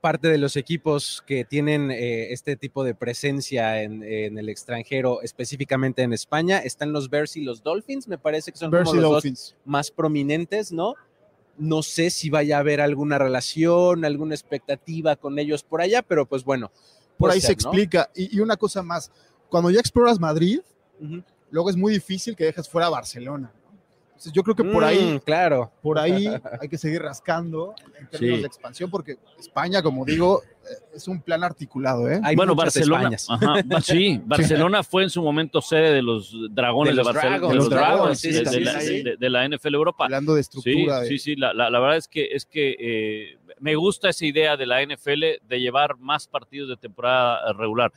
Parte de los equipos que tienen eh, este tipo de presencia en, en, el extranjero, específicamente en España, están los Bears y los Dolphins, me parece que son como los dos más prominentes, ¿no? No sé si vaya a haber alguna relación, alguna expectativa con ellos por allá, pero pues bueno. Por ahí se explica. Y, y, una cosa más, cuando ya exploras Madrid, uh -huh luego es muy difícil que dejes fuera Barcelona. Entonces yo creo que por ahí, mm, claro. por ahí hay que seguir rascando en términos sí. de expansión, porque España, como digo, es un plan articulado. ¿eh? Hay bueno, Barcelona, ajá, sí, Barcelona fue en su momento sede de los dragones de, los de Barcelona, Dragons, de los Dragons, de, de, la, de, la, NFL Europa. Hablando de estructura. Sí, sí, sí la, la, la, verdad es que, es que eh, me gusta esa idea de la NFL de llevar más partidos de temporada regular.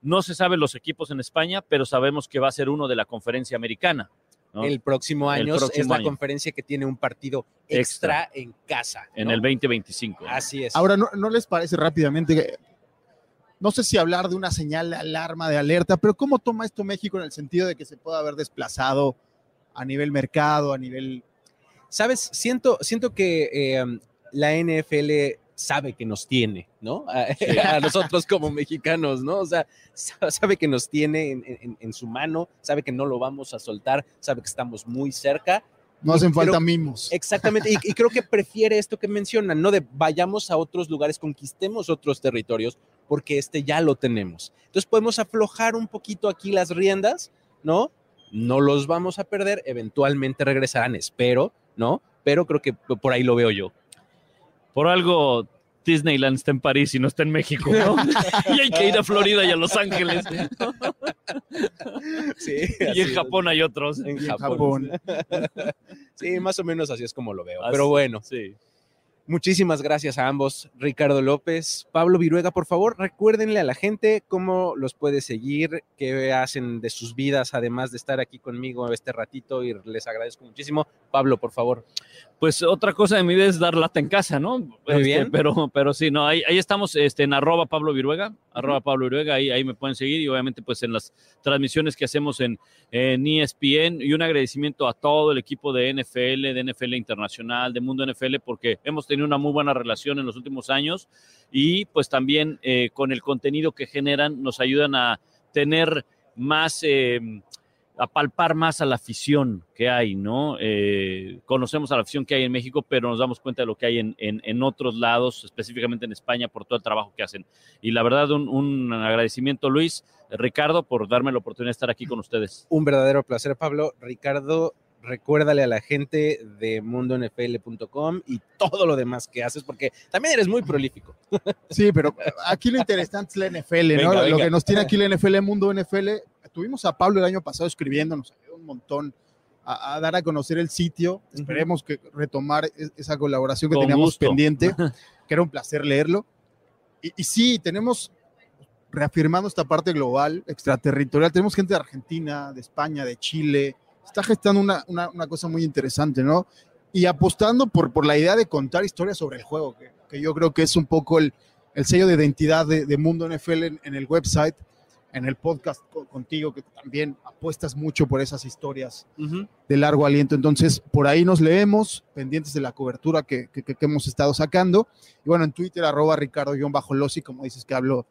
No se saben los equipos en España, pero sabemos que va a ser uno de la conferencia americana. ¿no? El próximo año el próximo es la año. conferencia que tiene un partido extra, extra. en casa. ¿no? En el 2025. Así es. Ahora, ¿no, ¿no, les parece rápidamente que, no sé si hablar de una señal de alarma, de alerta, pero cómo toma esto México en el sentido de que se pueda haber desplazado a nivel mercado, a nivel... Sabes, siento, siento que eh, la NFL sabe que nos tiene, ¿no? A, sí. a, nosotros como mexicanos, ¿no? O sea, sabe que nos tiene en, en, en, su mano, sabe que no lo vamos a soltar, sabe que estamos muy cerca. No hacen falta mimos. Exactamente, y, y, creo que prefiere esto que mencionan, ¿no? De vayamos a otros lugares, conquistemos otros territorios, porque este ya lo tenemos. Entonces podemos aflojar un poquito aquí las riendas, ¿no? No los vamos a perder, eventualmente regresarán, espero, ¿no? Pero creo que por ahí lo veo yo por algo Disneyland está en París y no está en México, ¿no? y hay que ir a Florida y a Los Ángeles. sí, y en Japón hay otros. En Japón. sí, más o menos así es como lo veo. Así, Pero bueno, sí. Muchísimas gracias a ambos, Ricardo López, Pablo Viruega, por favor, recuérdenle a la gente cómo los puede seguir, qué hacen de sus vidas, además de estar aquí conmigo este ratito y les agradezco muchísimo. Pablo, por favor. Pues otra cosa de mi vida es dar lata en casa, ¿no? Muy este, bien. Pero, pero sí, no, ahí, ahí estamos este, en arroba Pablo Viruega. Arroba Pablo Viruega, ahí, ahí me pueden seguir y obviamente pues en las transmisiones que hacemos en, en ESPN y un agradecimiento a todo el equipo de NFL, de NFL Internacional, de Mundo NFL, porque hemos tenido una muy buena relación en los últimos años. Y pues también eh, con el contenido que generan nos ayudan a tener más, eh, a palpar más a la afición que hay, ¿no? Eh, conocemos a la afición que hay en México, pero nos damos cuenta de lo que hay en, en, en, otros lados, específicamente en España, por todo el trabajo que hacen. Y la verdad, un, un agradecimiento, Luis, Ricardo, por darme la oportunidad de estar aquí con ustedes. Un verdadero placer, Pablo. Ricardo, recuérdale a la gente de mundonfl.com y todo lo demás que haces, porque también eres muy prolífico. Sí, pero aquí lo interesante es la NFL, venga, ¿no? Venga. Lo que nos tiene aquí la NFL, Mundo NFL. Tuvimos a Pablo el año pasado escribiéndonos un montón a, a dar a conocer el sitio. Esperemos que retomar esa colaboración que Con teníamos gusto. pendiente, que era un placer leerlo. Y, y sí, tenemos reafirmando esta parte global, extraterritorial. Tenemos gente de Argentina, de España, de Chile, está gestando una, una, una, cosa muy interesante, ¿no? Y apostando por, por la idea de contar historias sobre el juego, que, que yo creo que es un poco el, el sello de identidad de, de Mundo NFL en, en, el website, en el podcast contigo, que también apuestas mucho por esas historias uh -huh. de largo aliento. Entonces, por ahí nos leemos, pendientes de la cobertura que, que, que hemos estado sacando. Y bueno, en Twitter, arroba ricardo-losi, como dices que hablo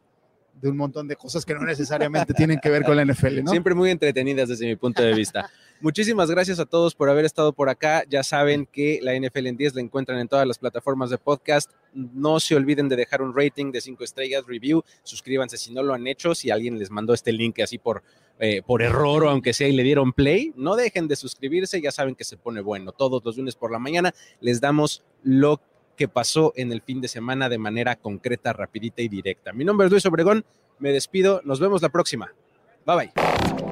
de un montón de cosas que no necesariamente tienen que ver con la NFL, ¿no? Siempre muy entretenidas desde mi punto de vista. Muchísimas gracias a todos por haber estado por acá. Ya saben que la NFL en 10 la encuentran en todas las plataformas de podcast. No se olviden de dejar un rating de 5 estrellas, review. Suscríbanse si no lo han hecho. Si alguien les mandó este link así por, eh, por error o aunque sea y le dieron play, no dejen de suscribirse. Ya saben que se pone bueno. Todos los lunes por la mañana les damos lo que pasó en el fin de semana de manera concreta, rapidita y directa. Mi nombre es Luis Obregón, me despido, nos vemos la próxima. Bye bye.